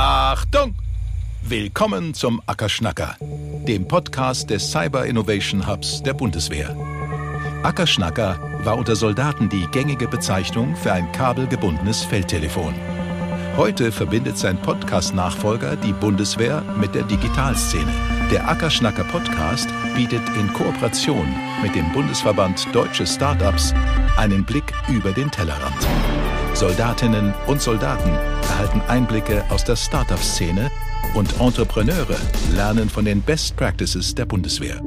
Achtung! Willkommen zum Ackerschnacker, dem Podcast des Cyber Innovation Hubs der Bundeswehr. Ackerschnacker war unter Soldaten die gängige Bezeichnung für ein kabelgebundenes Feldtelefon. Heute verbindet sein Podcast-Nachfolger die Bundeswehr mit der Digitalszene. Der Ackerschnacker Podcast bietet in Kooperation mit dem Bundesverband Deutsche Startups einen Blick über den Tellerrand. Soldatinnen und Soldaten erhalten Einblicke aus der Startup-Szene und Entrepreneure lernen von den Best Practices der Bundeswehr.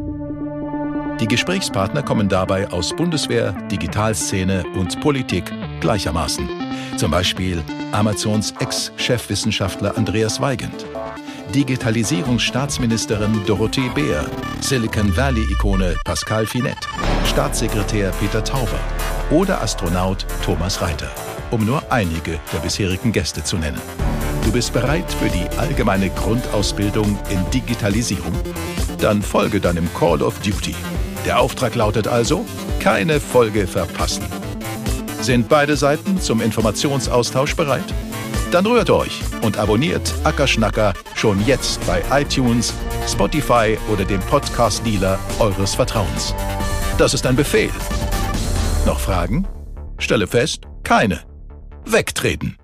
Die Gesprächspartner kommen dabei aus Bundeswehr, Digitalszene und Politik gleichermaßen. Zum Beispiel Amazons Ex-Chefwissenschaftler Andreas Weigand, Digitalisierungsstaatsministerin Dorothee Beer, Silicon Valley-Ikone Pascal Finett, Staatssekretär Peter Tauber oder Astronaut Thomas Reiter um nur einige der bisherigen Gäste zu nennen. Du bist bereit für die allgemeine Grundausbildung in Digitalisierung? Dann folge deinem Call of Duty. Der Auftrag lautet also, keine Folge verpassen. Sind beide Seiten zum Informationsaustausch bereit? Dann rührt euch und abonniert Ackerschnacker schon jetzt bei iTunes, Spotify oder dem Podcast-Dealer eures Vertrauens. Das ist ein Befehl. Noch Fragen? Stelle fest, keine wegtreten.